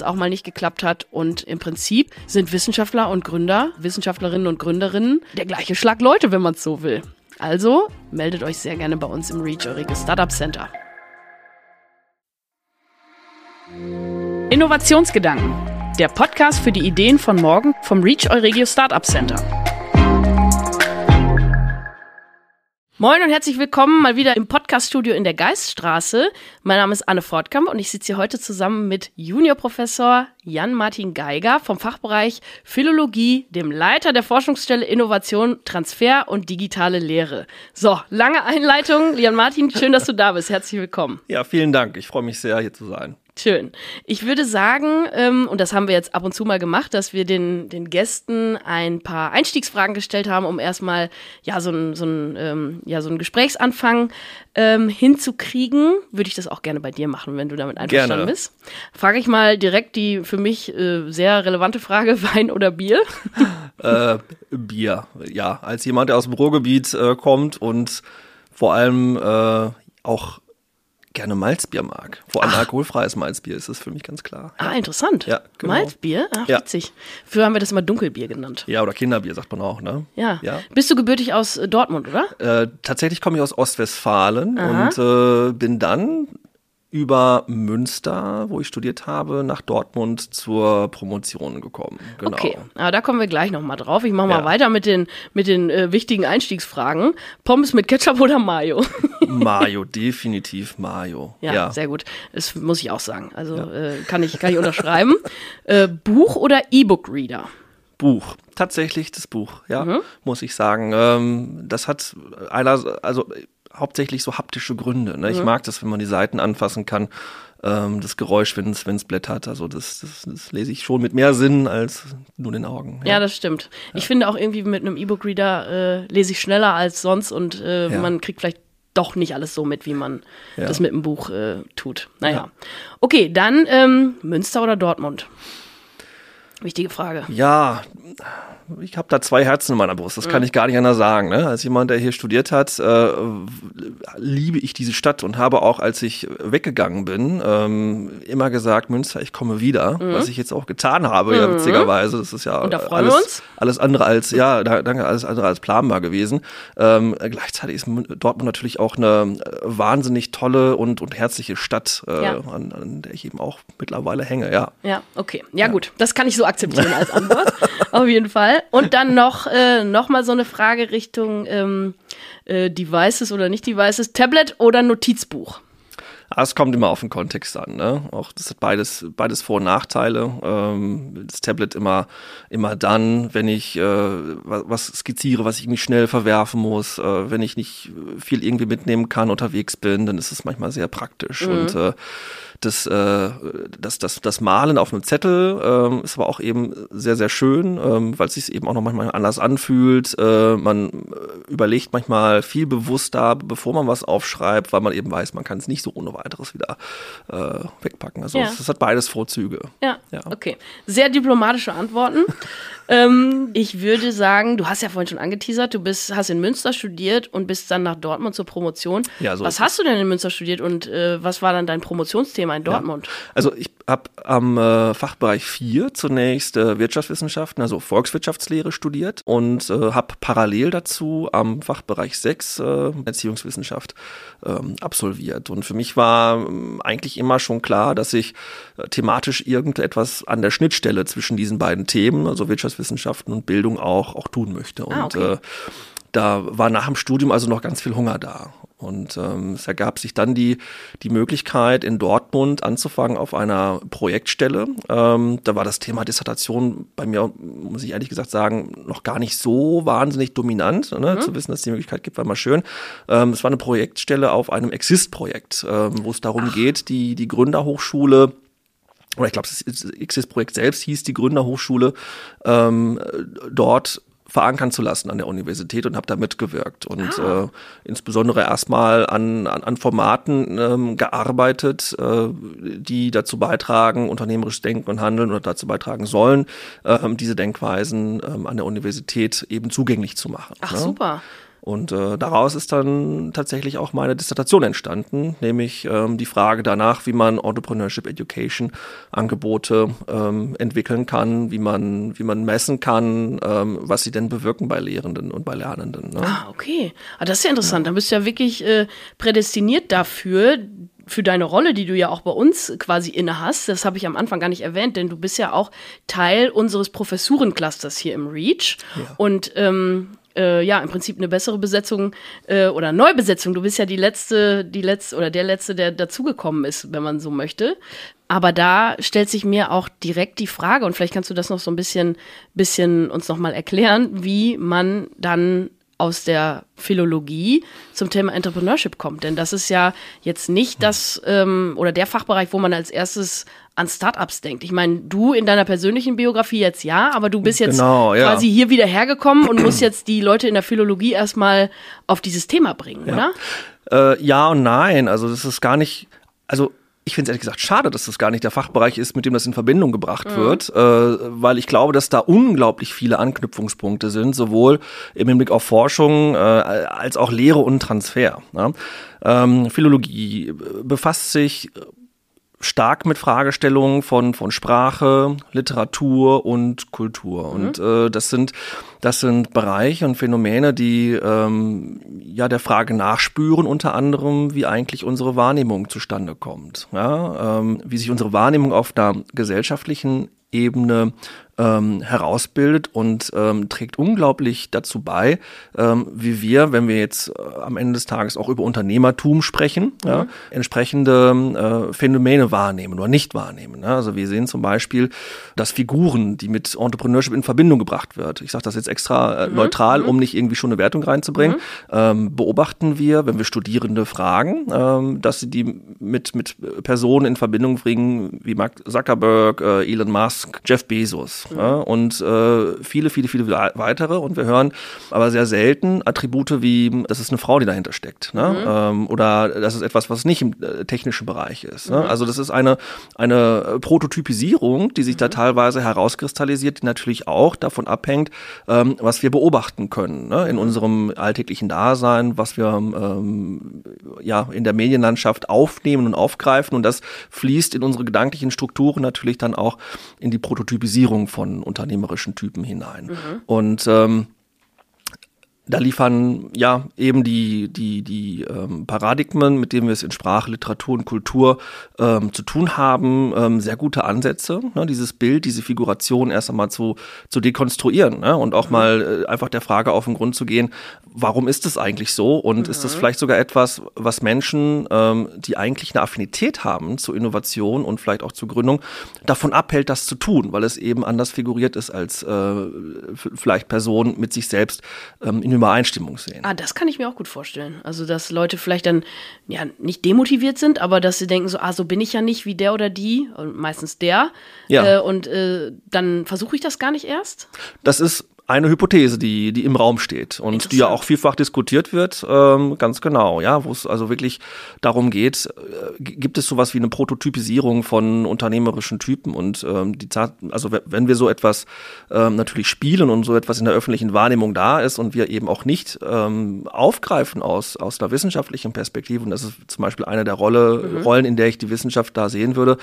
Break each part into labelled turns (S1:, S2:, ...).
S1: es auch mal nicht geklappt hat. Und im Prinzip sind Wissenschaftler und Gründer, Wissenschaftlerinnen und Gründerinnen der gleiche Schlag Leute, wenn man es so will. Also meldet euch sehr gerne bei uns im Reach Euriges Startup Center. Innovationsgedanken. Der Podcast für die Ideen von morgen vom Reach Euregio Startup Center. Moin und herzlich willkommen mal wieder im Podcaststudio in der Geiststraße. Mein Name ist Anne Fortkamp und ich sitze hier heute zusammen mit Juniorprofessor Jan-Martin Geiger vom Fachbereich Philologie, dem Leiter der Forschungsstelle Innovation, Transfer und digitale Lehre. So, lange Einleitung. Jan-Martin, schön, dass du da bist. Herzlich willkommen.
S2: Ja, vielen Dank. Ich freue mich sehr, hier zu sein.
S1: Schön. Ich würde sagen, ähm, und das haben wir jetzt ab und zu mal gemacht, dass wir den, den Gästen ein paar Einstiegsfragen gestellt haben, um erstmal ja so ein, so ein, ähm, ja, so ein Gesprächsanfang ähm, hinzukriegen. Würde ich das auch gerne bei dir machen, wenn du damit einverstanden gerne. bist. Frage ich mal direkt die für mich äh, sehr relevante Frage: Wein oder Bier?
S2: äh, Bier, ja. Als jemand, der aus dem Ruhrgebiet äh, kommt und vor allem äh, auch gerne Malzbier mag. Vor allem Ach. alkoholfreies Malzbier ist das für mich ganz klar.
S1: Ah, interessant. Ja, genau. Malzbier? Ach, ja. witzig. Früher haben wir das immer Dunkelbier genannt.
S2: Ja, oder Kinderbier sagt man auch, ne?
S1: Ja. ja. Bist du gebürtig aus äh, Dortmund, oder?
S2: Äh, tatsächlich komme ich aus Ostwestfalen Aha. und äh, bin dann über Münster, wo ich studiert habe, nach Dortmund zur Promotion gekommen.
S1: Genau. Okay, aber da kommen wir gleich nochmal drauf. Ich mache mal ja. weiter mit den, mit den äh, wichtigen Einstiegsfragen. Pommes mit Ketchup oder Mayo?
S2: Mayo, definitiv Mayo.
S1: Ja, ja, sehr gut. Das muss ich auch sagen. Also ja. äh, kann, ich, kann ich unterschreiben. äh, Buch oder E-Book-Reader?
S2: Buch. Tatsächlich das Buch, ja, mhm. muss ich sagen. Ähm, das hat einer, also hauptsächlich so haptische Gründe. Ne? Ich mhm. mag das, wenn man die Seiten anfassen kann. Ähm, das Geräusch, wenn es blättert. Also das, das, das, lese ich schon mit mehr Sinn als nur den Augen.
S1: Ja, ja das stimmt. Ja. Ich finde auch irgendwie mit einem E-Book-Reader äh, lese ich schneller als sonst und äh, ja. man kriegt vielleicht doch nicht alles so mit, wie man das mit einem Buch äh, tut. Naja. Okay, dann ähm, Münster oder Dortmund? Wichtige Frage.
S2: Ja, ich habe da zwei Herzen in meiner Brust, das kann ich gar nicht anders sagen. Ne? Als jemand, der hier studiert hat, äh, liebe ich diese Stadt und habe auch, als ich weggegangen bin, ähm, immer gesagt, Münster, ich komme wieder, mhm. was ich jetzt auch getan habe, mhm. ja, witzigerweise. Das ist ja alles, alles andere als, ja, danke, alles andere als planbar gewesen. Ähm, gleichzeitig ist Dortmund natürlich auch eine äh, wahnsinnig tolle und, und herzliche Stadt, äh, ja. an, an, der ich eben auch mittlerweile hänge, ja.
S1: Ja, okay. Ja, ja. gut, das kann ich so akzeptieren als Antwort. Auf jeden Fall. Und dann noch, äh, noch mal so eine Frage Richtung ähm, äh, Devices oder nicht Devices. Tablet oder Notizbuch?
S2: Ah, es kommt immer auf den Kontext an. Ne? Auch das hat beides, beides Vor- und Nachteile. Ähm, das Tablet immer, immer dann, wenn ich äh, was skizziere, was ich irgendwie schnell verwerfen muss, äh, wenn ich nicht viel irgendwie mitnehmen kann, unterwegs bin, dann ist es manchmal sehr praktisch. Mhm. Und äh, das, äh, das, das, das Malen auf einem Zettel ähm, ist aber auch eben sehr, sehr schön, ähm, weil es sich eben auch noch manchmal anders anfühlt. Äh, man äh, überlegt manchmal viel bewusster, bevor man was aufschreibt, weil man eben weiß, man kann es nicht so ohne weiteres wieder äh, wegpacken. Also ja. das hat beides Vorzüge.
S1: Ja, ja, okay. Sehr diplomatische Antworten. ähm, ich würde sagen, du hast ja vorhin schon angeteasert, du bist, hast in Münster studiert und bist dann nach Dortmund zur Promotion. Ja, so was hast du denn in Münster studiert und äh, was war dann dein Promotionsthema in Dortmund? Ja.
S2: Also ich habe am äh, Fachbereich 4 zunächst äh, Wirtschaftswissenschaften, also Volkswirtschaftslehre studiert und äh, habe parallel dazu am Fachbereich 6 äh, Erziehungswissenschaft ähm, absolviert. Und für mich war ähm, eigentlich immer schon klar, dass ich äh, thematisch irgendetwas an der Schnittstelle zwischen diesen beiden Themen, also Wirtschaftswissenschaften und Bildung auch, auch tun möchte. Ah, und okay. Äh, da war nach dem Studium also noch ganz viel Hunger da. Und ähm, es ergab sich dann die, die Möglichkeit, in Dortmund anzufangen auf einer Projektstelle. Ähm, da war das Thema Dissertation bei mir, muss ich ehrlich gesagt sagen, noch gar nicht so wahnsinnig dominant. Ne? Mhm. Zu wissen, dass es die Möglichkeit gibt, war mal schön. Ähm, es war eine Projektstelle auf einem Exist-Projekt, ähm, wo es darum Ach. geht, die, die Gründerhochschule oder ich glaube, das Exist-Projekt selbst hieß die Gründerhochschule, ähm, dort verankern zu lassen an der Universität und habe da mitgewirkt und ah. äh, insbesondere erstmal an, an, an Formaten ähm, gearbeitet, äh, die dazu beitragen, unternehmerisches Denken und Handeln oder dazu beitragen sollen, ähm, diese Denkweisen ähm, an der Universität eben zugänglich zu machen.
S1: Ach ne? super.
S2: Und äh, daraus ist dann tatsächlich auch meine Dissertation entstanden, nämlich ähm, die Frage danach, wie man Entrepreneurship Education Angebote ähm, entwickeln kann, wie man, wie man messen kann, ähm, was sie denn bewirken bei Lehrenden und bei Lernenden.
S1: Ne? Ah, okay. Ah, das ist ja interessant. Ja. Da bist du ja wirklich äh, prädestiniert dafür, für deine Rolle, die du ja auch bei uns quasi inne hast. Das habe ich am Anfang gar nicht erwähnt, denn du bist ja auch Teil unseres Professurenclusters hier im REACH. Ja. Und ähm, äh, ja, im Prinzip eine bessere Besetzung äh, oder Neubesetzung. Du bist ja die letzte, die letzte oder der letzte, der dazugekommen ist, wenn man so möchte. Aber da stellt sich mir auch direkt die Frage, und vielleicht kannst du das noch so ein bisschen, bisschen uns nochmal erklären, wie man dann aus der Philologie zum Thema Entrepreneurship kommt. Denn das ist ja jetzt nicht das ähm, oder der Fachbereich, wo man als erstes an Startups denkt. Ich meine, du in deiner persönlichen Biografie jetzt ja, aber du bist jetzt genau, ja. quasi hier wieder hergekommen und musst jetzt die Leute in der Philologie erstmal auf dieses Thema bringen,
S2: ja.
S1: oder?
S2: Äh, ja und nein. Also das ist gar nicht. Also ich finde es ehrlich gesagt schade, dass das gar nicht der Fachbereich ist, mit dem das in Verbindung gebracht mhm. wird, äh, weil ich glaube, dass da unglaublich viele Anknüpfungspunkte sind, sowohl im Hinblick auf Forschung äh, als auch Lehre und Transfer. Ja? Ähm, Philologie befasst sich stark mit Fragestellungen von, von Sprache, Literatur und Kultur. Mhm. Und äh, das sind das sind Bereiche und Phänomene, die ähm, ja der Frage nachspüren, unter anderem, wie eigentlich unsere Wahrnehmung zustande kommt. Ja? Ähm, wie sich unsere Wahrnehmung auf der gesellschaftlichen Ebene ähm, herausbildet und ähm, trägt unglaublich dazu bei, ähm, wie wir, wenn wir jetzt äh, am Ende des Tages auch über Unternehmertum sprechen, mhm. ja, entsprechende äh, Phänomene wahrnehmen oder nicht wahrnehmen. Ja? Also wir sehen zum Beispiel, dass Figuren, die mit Entrepreneurship in Verbindung gebracht wird, ich sage das jetzt extra äh, mhm. neutral, mhm. um nicht irgendwie schon eine Wertung reinzubringen, mhm. ähm, beobachten wir, wenn wir Studierende fragen, ähm, dass sie die mit, mit Personen in Verbindung bringen, wie Mark Zuckerberg, äh, Elon Musk, Jeff Bezos mhm. ja, und äh, viele, viele, viele weitere. Und wir hören aber sehr selten Attribute wie, das ist eine Frau, die dahinter steckt. Ne? Mhm. Ähm, oder das ist etwas, was nicht im äh, technischen Bereich ist. Ne? Mhm. Also das ist eine, eine Prototypisierung, die sich da mhm. teilweise herauskristallisiert, die natürlich auch davon abhängt, ähm, was wir beobachten können ne? in mhm. unserem alltäglichen Dasein, was wir ähm, ja in der Medienlandschaft aufnehmen und aufgreifen. Und das fließt in unsere gedanklichen Strukturen natürlich dann auch in die Prototypisierung von von unternehmerischen Typen hinein. Mhm. Und ähm, da liefern ja eben die, die, die ähm, Paradigmen, mit denen wir es in Sprache, Literatur und Kultur ähm, zu tun haben, ähm, sehr gute Ansätze, ne, dieses Bild, diese Figuration erst einmal zu, zu dekonstruieren ne, und auch mhm. mal äh, einfach der Frage auf den Grund zu gehen, warum ist es eigentlich so und mhm. ist das vielleicht sogar etwas, was Menschen, ähm, die eigentlich eine Affinität haben zu Innovation und vielleicht auch zur Gründung, davon abhält, das zu tun, weil es eben anders figuriert ist als äh, vielleicht Personen mit sich selbst ähm, in Übereinstimmung sehen.
S1: Ah, das kann ich mir auch gut vorstellen. Also, dass Leute vielleicht dann ja nicht demotiviert sind, aber dass sie denken so, ah, so bin ich ja nicht wie der oder die, meistens der. Ja. Äh, und äh, dann versuche ich das gar nicht erst.
S2: Das ist eine Hypothese, die, die im Raum steht und die ja auch vielfach diskutiert wird, ähm, ganz genau, ja, wo es also wirklich darum geht, äh, gibt es sowas wie eine Prototypisierung von unternehmerischen Typen und ähm, die also wenn wir so etwas ähm, natürlich spielen und so etwas in der öffentlichen Wahrnehmung da ist und wir eben auch nicht ähm, aufgreifen aus, aus einer wissenschaftlichen Perspektive, und das ist zum Beispiel eine der Rolle, mhm. Rollen, in der ich die Wissenschaft da sehen würde,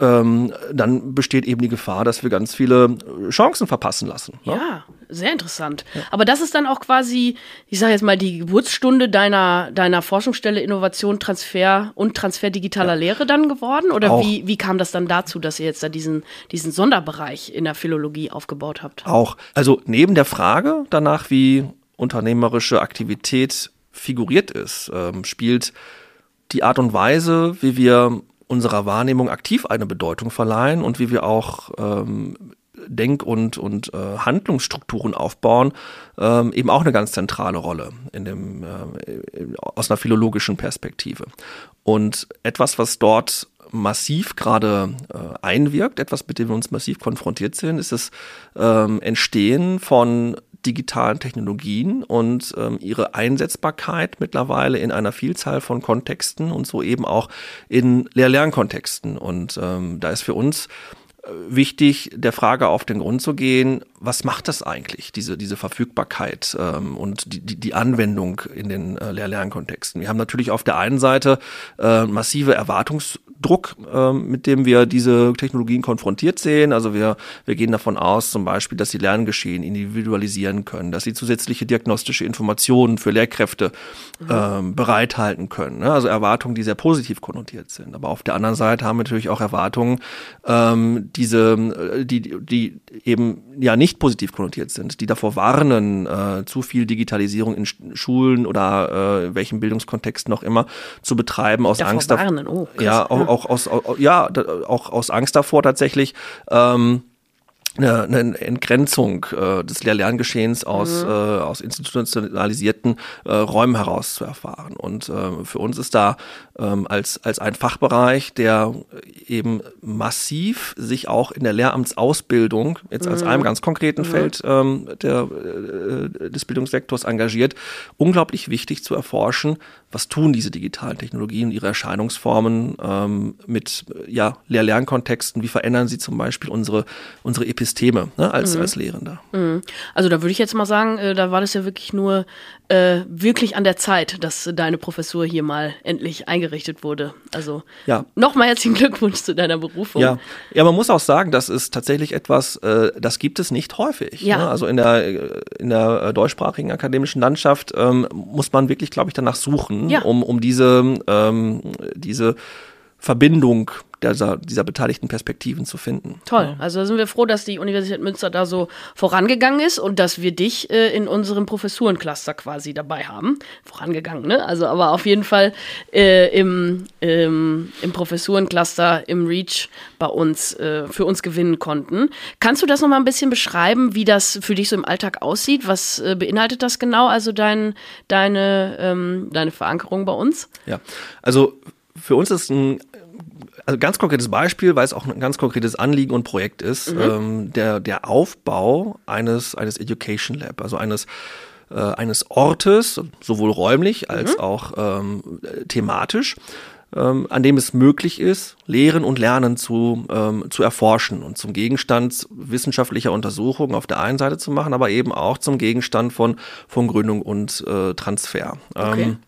S2: ähm, dann besteht eben die Gefahr, dass wir ganz viele Chancen verpassen lassen.
S1: Ne? Ja, sehr interessant. Ja. Aber das ist dann auch quasi, ich sage jetzt mal, die Geburtsstunde deiner, deiner Forschungsstelle Innovation, Transfer und Transfer digitaler ja. Lehre dann geworden? Oder wie, wie kam das dann dazu, dass ihr jetzt da diesen, diesen Sonderbereich in der Philologie aufgebaut habt?
S2: Auch. Also neben der Frage danach, wie unternehmerische Aktivität figuriert ist, ähm, spielt die Art und Weise, wie wir unserer Wahrnehmung aktiv eine Bedeutung verleihen und wie wir auch ähm, Denk- und, und äh, Handlungsstrukturen aufbauen, ähm, eben auch eine ganz zentrale Rolle in dem, äh, aus einer philologischen Perspektive. Und etwas, was dort massiv gerade äh, einwirkt, etwas, mit dem wir uns massiv konfrontiert sind, ist das ähm, Entstehen von digitalen Technologien und ähm, ihre Einsetzbarkeit mittlerweile in einer Vielzahl von Kontexten und so eben auch in Lehr-Lernkontexten. Und ähm, da ist für uns wichtig, der Frage auf den Grund zu gehen, was macht das eigentlich, diese, diese Verfügbarkeit ähm, und die, die, die Anwendung in den äh, Lehr-Lernkontexten. Wir haben natürlich auf der einen Seite äh, massive Erwartungsdruck, äh, mit dem wir diese Technologien konfrontiert sehen. Also wir, wir gehen davon aus, zum Beispiel, dass sie Lerngeschehen individualisieren können, dass sie zusätzliche diagnostische Informationen für Lehrkräfte mhm. bereithalten können. Ne? Also Erwartungen, die sehr positiv konnotiert sind. Aber auf der anderen Seite haben wir natürlich auch Erwartungen, ähm, diese, äh, die, die eben ja nicht positiv konnotiert sind, die davor warnen, äh, zu viel Digitalisierung in Schulen oder äh, welchen Bildungskontext noch immer zu betreiben, aus davor Angst
S1: warnen. Oh,
S2: ja, auch, auch aus, ja, auch aus Angst davor tatsächlich. Ähm, eine, eine Entgrenzung äh, des Lehr-Lerngeschehens aus, mhm. äh, aus institutionalisierten äh, Räumen heraus zu erfahren. Und äh, für uns ist da ähm, als, als ein Fachbereich, der eben massiv sich auch in der Lehramtsausbildung, jetzt mhm. als einem ganz konkreten mhm. Feld ähm, der, äh, des Bildungssektors engagiert, unglaublich wichtig zu erforschen, was tun diese digitalen Technologien, ihre Erscheinungsformen ähm, mit ja, Lehr-Lernkontexten, wie verändern sie zum Beispiel unsere, unsere Episteme ne, als, mhm. als Lehrender.
S1: Mhm. Also da würde ich jetzt mal sagen, äh, da war das ja wirklich nur äh, wirklich an der Zeit, dass deine Professur hier mal endlich eingerichtet wurde. Also ja. nochmal herzlichen Glückwunsch zu deiner Berufung.
S2: Ja. ja, man muss auch sagen, das ist tatsächlich etwas, äh, das gibt es nicht häufig. Ja. Ne? Also in der, äh, in der äh, deutschsprachigen akademischen Landschaft ähm, muss man wirklich, glaube ich, danach suchen, ja. um, um diese, ähm, diese Verbindung dieser, dieser beteiligten Perspektiven zu finden.
S1: Toll. Also sind wir froh, dass die Universität Münster da so vorangegangen ist und dass wir dich äh, in unserem Professurencluster quasi dabei haben. Vorangegangen, ne? Also aber auf jeden Fall äh, im, ähm, im Professurencluster, im REACH bei uns, äh, für uns gewinnen konnten. Kannst du das nochmal ein bisschen beschreiben, wie das für dich so im Alltag aussieht? Was äh, beinhaltet das genau, also dein, deine, ähm, deine Verankerung bei uns?
S2: Ja, also für uns ist ein also ganz konkretes Beispiel, weil es auch ein ganz konkretes Anliegen und Projekt ist, mhm. ähm, der, der Aufbau eines, eines Education Lab, also eines äh, eines Ortes, sowohl räumlich als mhm. auch ähm, thematisch, ähm, an dem es möglich ist, Lehren und Lernen zu, ähm, zu erforschen und zum Gegenstand wissenschaftlicher Untersuchungen auf der einen Seite zu machen, aber eben auch zum Gegenstand von, von Gründung und äh, Transfer. Okay. Ähm,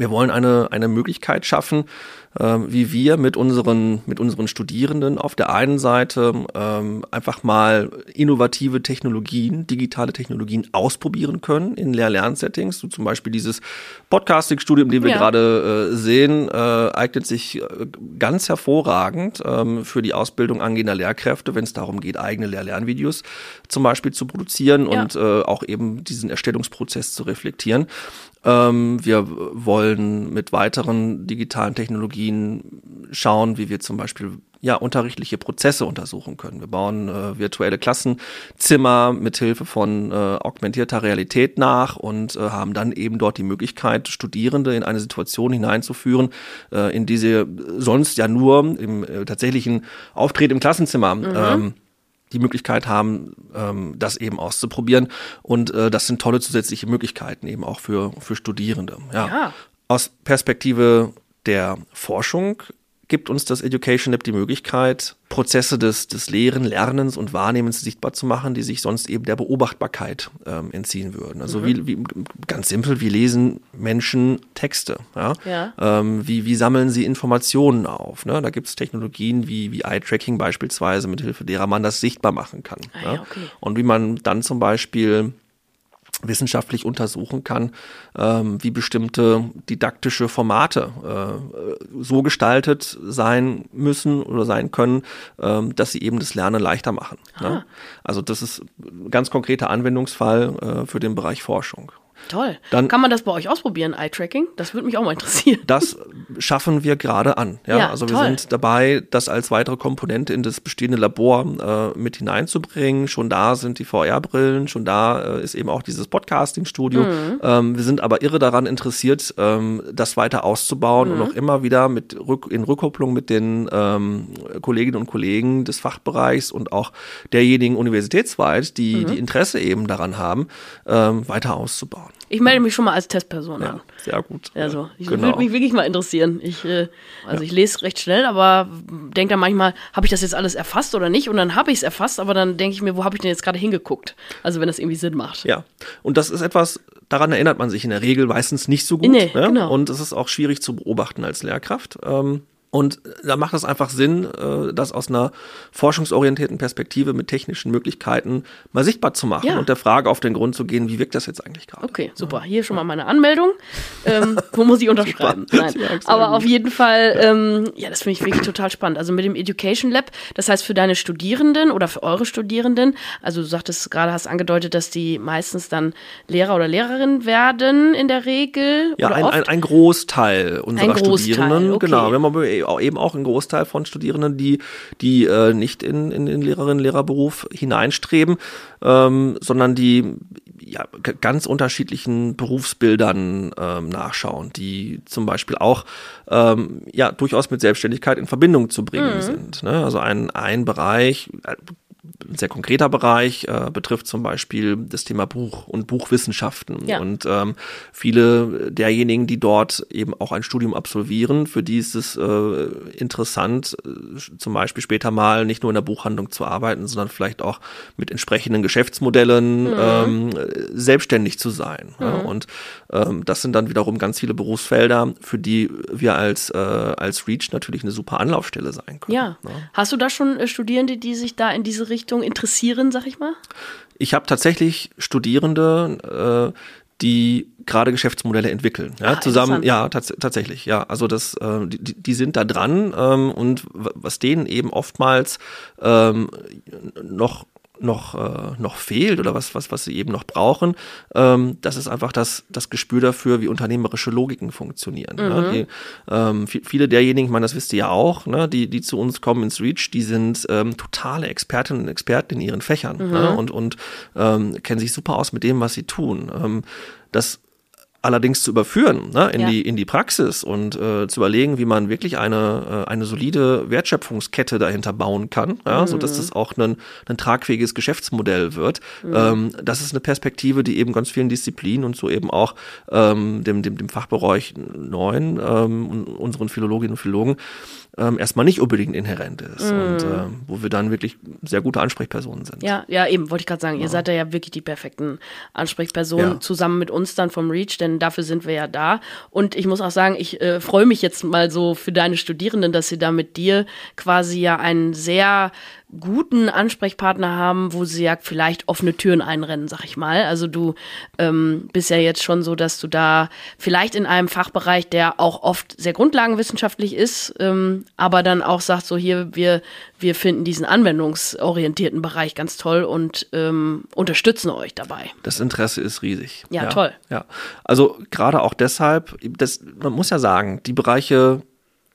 S2: wir wollen eine, eine Möglichkeit schaffen, ähm, wie wir mit unseren, mit unseren Studierenden auf der einen Seite ähm, einfach mal innovative Technologien, digitale Technologien ausprobieren können in Lehr-Lern-Settings. So zum Beispiel dieses Podcasting-Studium, den wir ja. gerade äh, sehen, äh, eignet sich äh, ganz hervorragend ähm, für die Ausbildung angehender Lehrkräfte, wenn es darum geht, eigene Lehr-Lernvideos zum Beispiel zu produzieren ja. und äh, auch eben diesen Erstellungsprozess zu reflektieren. Ähm, wir wollen mit weiteren digitalen Technologien schauen, wie wir zum Beispiel ja, unterrichtliche Prozesse untersuchen können. Wir bauen äh, virtuelle Klassenzimmer mit Hilfe von äh, augmentierter Realität nach und äh, haben dann eben dort die Möglichkeit, Studierende in eine Situation hineinzuführen, äh, in die sie sonst ja nur im äh, tatsächlichen Auftritt im Klassenzimmer mhm. ähm, die Möglichkeit haben, ähm, das eben auszuprobieren. Und äh, das sind tolle zusätzliche Möglichkeiten eben auch für, für Studierende. Ja.
S1: Ja.
S2: Aus Perspektive der Forschung gibt uns das Education Lab die Möglichkeit, Prozesse des, des Lehren, Lernens und Wahrnehmens sichtbar zu machen, die sich sonst eben der Beobachtbarkeit ähm, entziehen würden. Also wie, wie, ganz simpel, wie lesen Menschen Texte? Ja?
S1: Ja.
S2: Ähm, wie, wie sammeln sie Informationen auf? Ne? Da gibt es Technologien wie, wie Eye-Tracking beispielsweise, mit Hilfe derer man das sichtbar machen kann.
S1: Ah ja? okay.
S2: Und wie man dann zum Beispiel wissenschaftlich untersuchen kann, ähm, wie bestimmte didaktische Formate äh, so gestaltet sein müssen oder sein können, ähm, dass sie eben das Lernen leichter machen. Ne? Also das ist ein ganz konkreter Anwendungsfall äh, für den Bereich Forschung.
S1: Toll.
S2: Dann-
S1: Kann man das bei euch ausprobieren, Eye-Tracking? Das würde mich auch mal interessieren.
S2: Das schaffen wir gerade an. Ja,
S1: Ja,
S2: also wir
S1: toll.
S2: sind dabei, das als weitere Komponente in das bestehende Labor äh, mit hineinzubringen. Schon da sind die VR-Brillen, schon da äh, ist eben auch dieses Podcasting-Studio.
S1: Mhm.
S2: Ähm, wir sind aber irre daran interessiert, ähm, das weiter auszubauen
S1: Mhm.
S2: und auch immer wieder mit Rück in Rückkopplung mit den ähm, Kolleginnen und Kollegen des Fachbereichs und auch derjenigen universitätsweit, die,
S1: Mhm.
S2: die Interesse eben daran haben, ähm, weiter auszubauen.
S1: Ich melde mich schon mal als Testperson
S2: Ja,
S1: an.
S2: sehr gut.
S1: Also, ich
S2: Genau.
S1: würde mich wirklich mal interessieren. Ich, äh, also ich lese recht schnell, aber denke dann manchmal, habe ich das jetzt alles erfasst oder nicht? Und dann habe ich es erfasst, aber dann denke ich mir, wo habe ich denn jetzt gerade hingeguckt? Also wenn das irgendwie Sinn macht.
S2: Ja, und das ist etwas, daran erinnert man sich in der Regel meistens nicht so gut.
S1: Nee,
S2: ne?
S1: genau.
S2: Und es ist auch schwierig zu beobachten als Lehrkraft. Ähm, und da macht es einfach Sinn, äh, das aus einer forschungsorientierten Perspektive mit technischen Möglichkeiten mal sichtbar zu machen
S1: Ja.
S2: und der Frage auf den Grund zu gehen, wie wirkt das jetzt eigentlich gerade?
S1: Okay, super. Hier schon mal meine Anmeldung. Ähm, wo muss ich unterschreiben? Nein. Aber auf jeden Fall, ähm, ja, das finde ich wirklich total spannend. Also mit dem Education Lab, das heißt für deine Studierenden oder für eure Studierenden, also du sagtest gerade, hast angedeutet, dass die meistens dann Lehrer oder Lehrerin werden in der Regel.
S2: Ja,
S1: oder
S2: ein,
S1: oft.
S2: ein, ein Großteil unserer
S1: Ein Großteil,
S2: Studierenden,
S1: okay.
S2: genau. Wir haben aber eben auch einen Großteil von Studierenden, die, die äh, nicht in, in den Lehrerinnen-Lehrerberuf hineinstreben, ähm, sondern die ja, ganz unterschiedlichen Berufsbildern ähm, nachschauen, die zum Beispiel auch ähm, ja durchaus mit Selbstständigkeit in Verbindung zu bringen
S1: Mhm.
S2: sind. Ne? Also ein, ein Bereich, äh, ein sehr konkreter Bereich äh, betrifft zum Beispiel das Thema Buch und Buchwissenschaften.
S1: Ja.
S2: Und ähm, viele derjenigen, die dort eben auch ein Studium absolvieren, für die ist es äh, interessant, äh, zum Beispiel später mal nicht nur in der Buchhandlung zu arbeiten, sondern vielleicht auch mit entsprechenden Geschäftsmodellen ähm, äh, selbstständig zu sein. Ja? Und ähm, das sind dann wiederum ganz viele Berufsfelder, für die wir als, äh, als Reach natürlich eine super Anlaufstelle sein können.
S1: Ja.
S2: ne?
S1: Hast du da schon äh, Studierende, die sich da in diese Richtung interessieren, sag ich mal?
S2: Ich habe tatsächlich Studierende, äh, die gerade Geschäftsmodelle entwickeln. Ja,
S1: Ah,
S2: zusammen, ja, tats tatsächlich, ja. Also das, äh, die, die- sind da dran ähm, und was denen eben oftmals ähm, noch noch äh, noch fehlt oder was was was sie eben noch brauchen, ähm, das ist einfach das das Gespür dafür, wie unternehmerische Logiken funktionieren. Ja, die, ähm, vi- viele derjenigen, ich meine, das wisst ihr ja auch, ne, die die zu uns kommen ins Reach, die sind ähm, totale Expertinnen und Experten in ihren Fächern ne, und und ähm, kennen sich super aus mit dem, was sie tun. Ähm, das allerdings zu überführen ne, in,
S1: Ja.
S2: die, in die Praxis und äh, zu überlegen, wie man wirklich eine, äh, eine solide Wertschöpfungskette dahinter bauen kann, ja, so dass das auch ein, ein tragfähiges Geschäftsmodell wird. Ähm, das ist eine Perspektive, die eben ganz vielen Disziplinen und so eben auch ähm, dem, dem, dem Fachbereich neuen, ähm, und unseren Philologinnen und Philologen ähm, erstmal nicht unbedingt inhärent ist und ähm, wo wir dann wirklich sehr gute Ansprechpersonen sind.
S1: Ja, ja, eben, wollte ich gerade sagen. Ihr seid da ja wirklich die perfekten Ansprechpersonen
S2: Ja.
S1: zusammen mit uns dann vom Reach, denn dafür sind wir ja da. Und ich muss auch sagen, ich äh, freue mich jetzt mal so für deine Studierenden, dass sie da mit dir quasi ja einen sehr guten Ansprechpartner haben, wo sie ja vielleicht offene Türen einrennen, sag ich mal. Also du ähm, bist ja jetzt schon so, dass du da vielleicht in einem Fachbereich, der auch oft sehr grundlagenwissenschaftlich ist, ähm, aber dann auch sagt, so hier, wir, wir finden diesen anwendungsorientierten Bereich ganz toll und ähm, unterstützen euch dabei.
S2: Das Interesse ist riesig.
S1: Ja, toll.
S2: Ja, also gerade auch deshalb, das, man muss ja sagen, die Bereiche,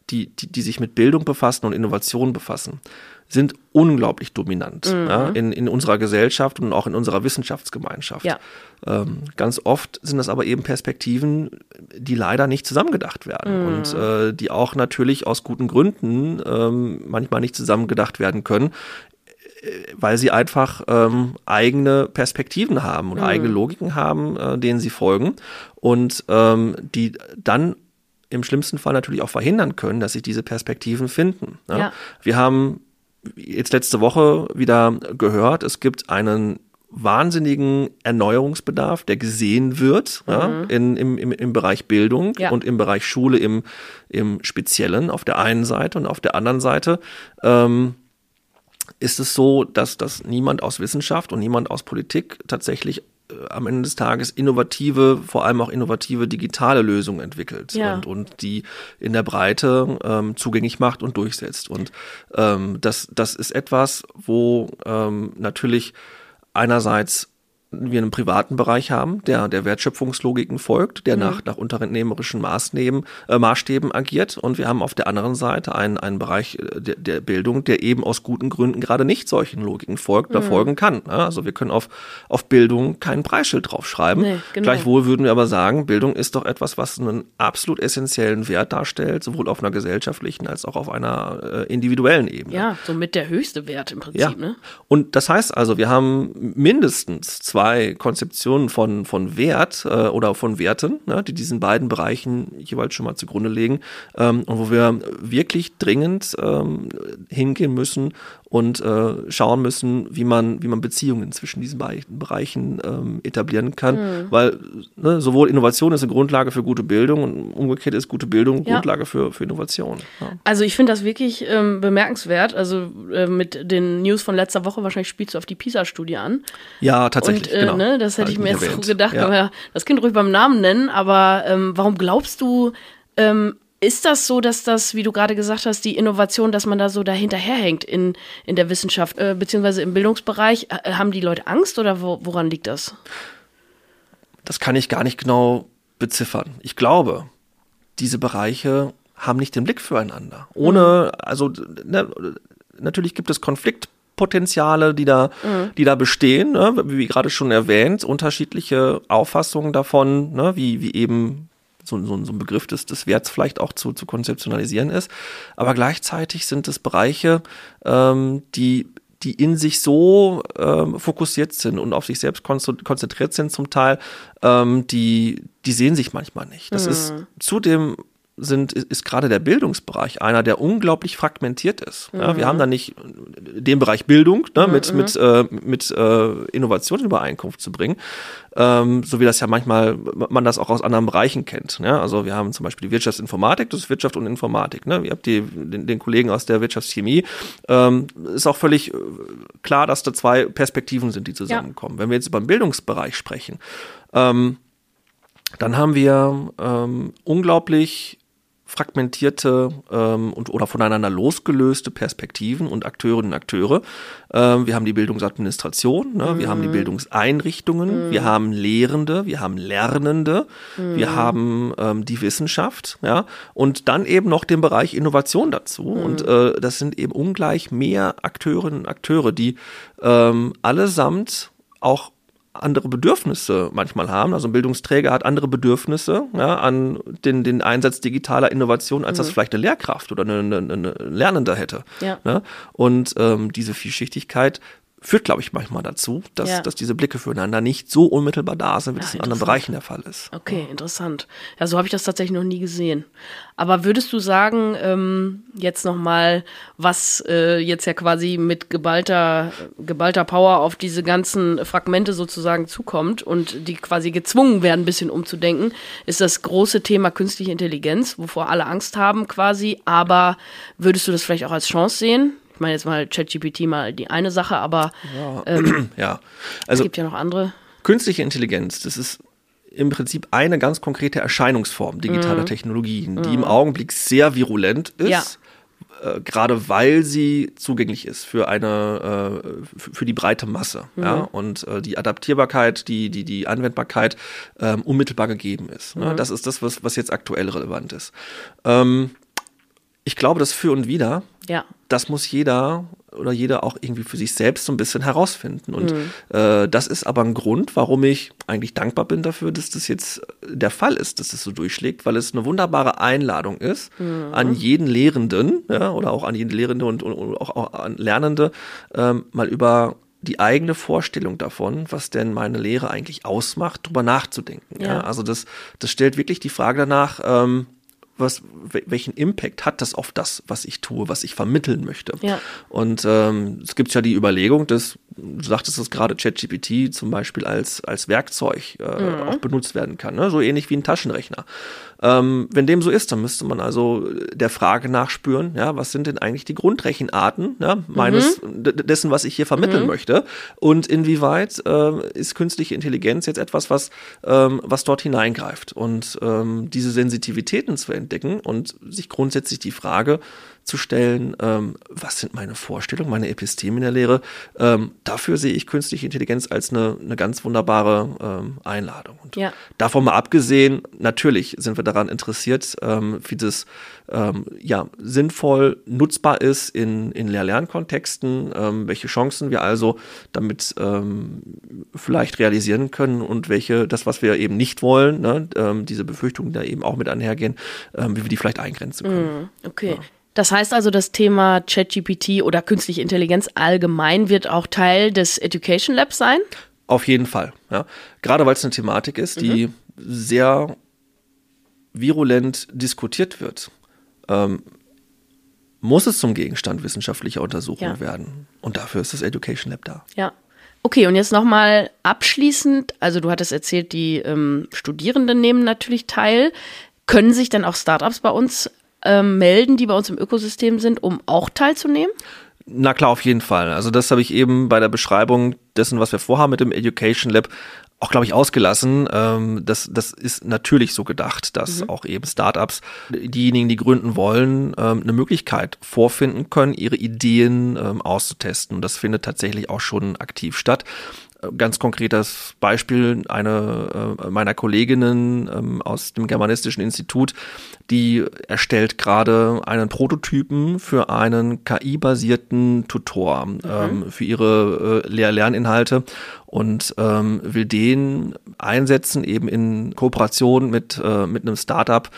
S2: die, die, die sich mit Bildung befassen und Innovation befassen, sind unglaublich dominant
S1: Mhm.
S2: ja, in, in unserer Gesellschaft und auch in unserer Wissenschaftsgemeinschaft.
S1: Ja.
S2: Ähm, ganz oft sind das aber eben Perspektiven, die leider nicht zusammengedacht werden
S1: Mhm.
S2: und äh, die auch natürlich aus guten Gründen ähm, manchmal nicht zusammengedacht werden können weil sie einfach ähm, eigene Perspektiven haben oder mhm. eigene Logiken haben, äh, denen sie folgen und ähm, die dann im schlimmsten Fall natürlich auch verhindern können, dass sich diese Perspektiven finden. Ne? Ja. Wir haben jetzt letzte Woche wieder gehört, es gibt einen wahnsinnigen Erneuerungsbedarf, der gesehen wird mhm. ja, in, im, im, im Bereich Bildung ja. und im Bereich Schule im, im Speziellen auf der einen Seite und auf der anderen Seite ähm, ist es so, dass, dass niemand aus Wissenschaft und niemand aus Politik tatsächlich am Ende des Tages innovative, vor allem auch innovative digitale Lösungen entwickelt ja. und, und die in der Breite ähm, zugänglich macht und durchsetzt. Und ähm, das, das ist etwas, wo ähm, natürlich einerseits wir einen privaten Bereich haben, der der Wertschöpfungslogiken folgt, der mhm. nach, nach unternehmerischen Maßnahmen, äh, Maßstäben agiert. Und wir haben auf der anderen Seite einen, einen Bereich äh, der, der Bildung, der eben aus guten Gründen gerade nicht solchen Logiken folgt oder mhm. folgen kann. Also wir können auf, auf Bildung kein Preisschild draufschreiben. Nee, genau. Gleichwohl würden wir aber sagen, Bildung ist doch etwas, was einen absolut essentiellen Wert darstellt, sowohl auf einer gesellschaftlichen als auch auf einer äh, individuellen Ebene.
S1: Ja, somit der höchste Wert im Prinzip. Ja. Ne?
S2: Und das heißt also, wir haben mindestens zwei zwei Konzeptionen von, von Wert äh, oder von Werten, ne, die diesen beiden Bereichen jeweils schon mal zugrunde legen ähm, und wo wir wirklich dringend ähm, hingehen müssen und äh, schauen müssen, wie man, wie man Beziehungen zwischen diesen beiden Bereichen ähm, etablieren kann. Mhm. Weil ne, sowohl Innovation ist eine Grundlage für gute Bildung und umgekehrt ist gute Bildung ja. Grundlage für, für Innovation.
S1: Ja. Also ich finde das wirklich ähm, bemerkenswert. Also äh, mit den News von letzter Woche, wahrscheinlich spielst du auf die PISA-Studie an.
S2: Ja, tatsächlich. Und,
S1: äh,
S2: genau.
S1: ne, das hätte ich mir jetzt so gedacht, ja. das Kind ruhig beim Namen nennen. Aber ähm, warum glaubst du, ähm, ist das so, dass das, wie du gerade gesagt hast, die Innovation, dass man da so dahinterherhängt in, in der Wissenschaft, äh, beziehungsweise im Bildungsbereich? Äh, haben die Leute Angst oder wo, woran liegt das?
S2: Das kann ich gar nicht genau beziffern. Ich glaube, diese Bereiche haben nicht den Blick füreinander. Ohne, mhm. also ne, natürlich gibt es Konfliktpotenziale, die da, mhm. die da bestehen, ne? wie gerade schon erwähnt, unterschiedliche Auffassungen davon, ne? wie, wie eben so, so, so ein Begriff des, des Werts vielleicht auch zu, zu konzeptionalisieren ist. Aber gleichzeitig sind es Bereiche, ähm, die die in sich so ähm, fokussiert sind und auf sich selbst konzentriert sind zum Teil, ähm, die, die sehen sich manchmal nicht. Das mhm. ist zudem sind, ist, ist gerade der Bildungsbereich einer, der unglaublich fragmentiert ist. Mhm. Ja, wir haben da nicht den Bereich Bildung ne, mhm. mit, mit, äh, mit äh, Innovation in Übereinkunft zu bringen, ähm, so wie das ja manchmal man das auch aus anderen Bereichen kennt. Ja? Also wir haben zum Beispiel die Wirtschaftsinformatik, das ist Wirtschaft und Informatik. Ne? Ihr habt die, den, den Kollegen aus der Wirtschaftschemie. Ähm, ist auch völlig äh, klar, dass da zwei Perspektiven sind, die zusammenkommen. Ja. Wenn wir jetzt über den Bildungsbereich sprechen, ähm, dann haben wir ähm, unglaublich fragmentierte ähm, und oder voneinander losgelöste Perspektiven und Akteurinnen und Akteure. Ähm, wir haben die Bildungsadministration, ne? Mhm. wir haben die mhm. Bildungseinrichtungen, mhm. wir haben Lehrende, wir haben Lernende, mhm. wir haben ähm, die Wissenschaft, ja, und dann eben noch den Bereich Innovation dazu. Mhm. Und äh, das sind eben ungleich mehr Akteurinnen und Akteure, die ähm, allesamt auch andere Bedürfnisse manchmal haben. Also ein Bildungsträger hat andere Bedürfnisse ja, an den, den Einsatz digitaler Innovation, als mhm. das vielleicht eine Lehrkraft oder eine, eine, eine Lernende hätte. Ja. Ne? Und ähm, diese Vielschichtigkeit führt, glaube ich, manchmal dazu, dass, ja. dass diese Blicke füreinander nicht so unmittelbar da sind, wie ja, das in anderen Bereichen der Fall ist.
S1: Okay, interessant. Ja, so habe ich das tatsächlich noch nie gesehen. Aber würdest du sagen, ähm, jetzt nochmal, was äh, jetzt ja quasi mit geballter, geballter Power auf diese ganzen Fragmente sozusagen zukommt und die quasi gezwungen werden, ein bisschen umzudenken, ist das große Thema künstliche Intelligenz, wovor alle Angst haben quasi. Aber würdest du das vielleicht auch als Chance sehen? Ich meine jetzt mal ChatGPT mal die eine Sache, aber
S2: ja. Ähm, ja.
S1: Also, es gibt ja noch andere.
S2: Künstliche Intelligenz, das ist im Prinzip eine ganz konkrete Erscheinungsform digitaler mhm. Technologien, die mhm. im Augenblick sehr virulent ist. Ja. Äh, gerade weil sie zugänglich ist für eine äh, für die breite Masse mhm. ja und äh, die Adaptierbarkeit die die die Anwendbarkeit ähm, unmittelbar gegeben ist ne? Mhm. das ist das was was jetzt aktuell relevant ist ähm, ich glaube, das für und wieder, ja. das muss jeder oder jeder auch irgendwie für sich selbst so ein bisschen herausfinden. Und mhm. äh, das ist aber ein Grund, warum ich eigentlich dankbar bin dafür, dass das jetzt der Fall ist, dass das so durchschlägt, weil es eine wunderbare Einladung ist mhm. an jeden Lehrenden ja, oder auch an jeden Lehrende und, und, und auch, auch, an Lernende, ähm, mal über die eigene Vorstellung davon, was denn meine Lehre eigentlich ausmacht, drüber nachzudenken. Ja. ja. Also das, das stellt wirklich die Frage danach, ähm, was, welchen Impact hat das auf das, was ich tue, was ich vermitteln möchte. Ja. Und ähm, es gibt ja die Überlegung, dass, du sagtest es gerade, ChatGPT zum Beispiel als, als Werkzeug äh, mhm. auch benutzt werden kann, ne? so ähnlich wie ein Taschenrechner. Ähm, wenn dem so ist, dann müsste man also der Frage nachspüren, ja, was sind denn eigentlich die Grundrechenarten ja, meines, mhm. dessen, was ich hier vermitteln mhm. möchte und inwieweit äh, ist künstliche Intelligenz jetzt etwas, was, ähm, was dort hineingreift und ähm, diese Sensitivitäten zu entdecken und sich grundsätzlich die Frage zu stellen, ähm, was sind meine Vorstellungen, meine Episteme in der Lehre. Ähm, dafür sehe ich künstliche Intelligenz als eine, eine ganz wunderbare ähm, Einladung. Und ja. davon mal abgesehen, natürlich sind wir daran interessiert, ähm, wie das ähm, ja, sinnvoll nutzbar ist in, in Lehr-Lernkontexten, ähm, welche Chancen wir also damit vielleicht realisieren können und welche, das, was wir eben nicht wollen, ne, diese Befürchtungen da eben auch mit einhergehen, wie wir die vielleicht eingrenzen können.
S1: Mm, okay. Ja. Das heißt also, das Thema ChatGPT oder künstliche Intelligenz allgemein wird auch Teil des Education Labs sein?
S2: Auf jeden Fall. Ja. Gerade weil es eine Thematik ist, die mhm. sehr virulent diskutiert wird, ähm, muss es zum Gegenstand wissenschaftlicher Untersuchungen ja. werden. Und dafür ist das Education Lab da.
S1: Ja. Okay, und jetzt nochmal abschließend, also du hattest erzählt, die ähm, Studierenden nehmen natürlich teil. Können sich dann auch Startups bei uns ähm, melden, die bei uns im Ökosystem sind, um auch teilzunehmen?
S2: Na klar, auf jeden Fall. Also das habe ich eben bei der Beschreibung dessen, was wir vorhaben mit dem Education Lab, auch, glaube ich, ausgelassen. Ähm, das, das ist natürlich so gedacht, dass mhm. auch eben Startups, diejenigen, die gründen wollen, ähm, eine Möglichkeit vorfinden können, ihre Ideen ähm, auszutesten. Und das findet tatsächlich auch schon aktiv statt ganz konkretes Beispiel, eine äh, meiner Kolleginnen ähm, aus dem Germanistischen Institut, die erstellt gerade einen Prototypen für einen KI-basierten Tutor mhm. ähm, für ihre äh, Lehr-Lerninhalte und ähm, will den einsetzen eben in Kooperation mit, äh, mit einem Startup,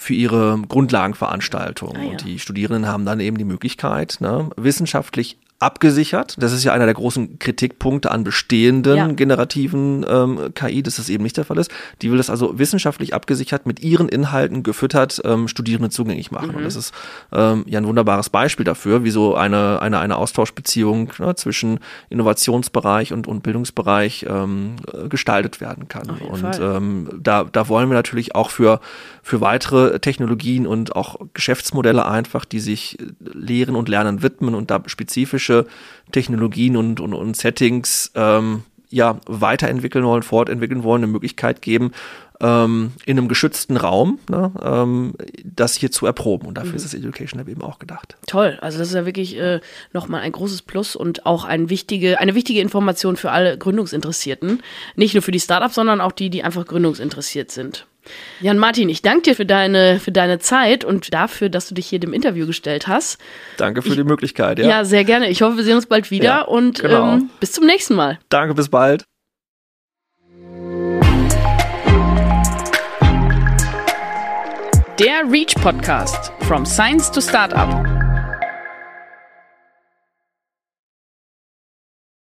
S2: für ihre Grundlagenveranstaltung. Ah, ja. Und die Studierenden haben dann eben die Möglichkeit, ne, wissenschaftlich abgesichert. Das ist ja einer der großen Kritikpunkte an bestehenden ja. generativen ähm, KI, dass das eben nicht der Fall ist. Die will das also wissenschaftlich abgesichert mit ihren Inhalten gefüttert ähm, Studierenden zugänglich machen. Mhm. Und das ist ähm, ja ein wunderbares Beispiel dafür, wie so eine, eine, eine Austauschbeziehung ne, zwischen Innovationsbereich und, und Bildungsbereich ähm, gestaltet werden kann. Und ähm, da, da wollen wir natürlich auch für, für weitere Technologien und auch Geschäftsmodelle einfach, die sich Lehren und Lernen widmen und da spezifische spezifische Technologien und, und, und Settings ähm, ja, weiterentwickeln wollen, fortentwickeln wollen, eine Möglichkeit geben, ähm, in einem geschützten Raum ne, ähm, das hier zu erproben. Und dafür mhm. ist das Education Lab eben auch gedacht.
S1: Toll, also das ist ja wirklich äh, nochmal ein großes Plus und auch ein wichtige, eine wichtige Information für alle Gründungsinteressierten. Nicht nur für die Startups, sondern auch die, die einfach gründungsinteressiert sind. Jan Martin, ich danke dir für deine, für deine Zeit und dafür, dass du dich hier dem Interview gestellt hast.
S2: Danke für ich, die Möglichkeit,
S1: ja. Ja, sehr gerne. Ich hoffe, wir sehen uns bald wieder ja, und genau. ähm, bis zum nächsten Mal.
S2: Danke, bis bald.
S1: Der Reach Podcast From Science to Startup.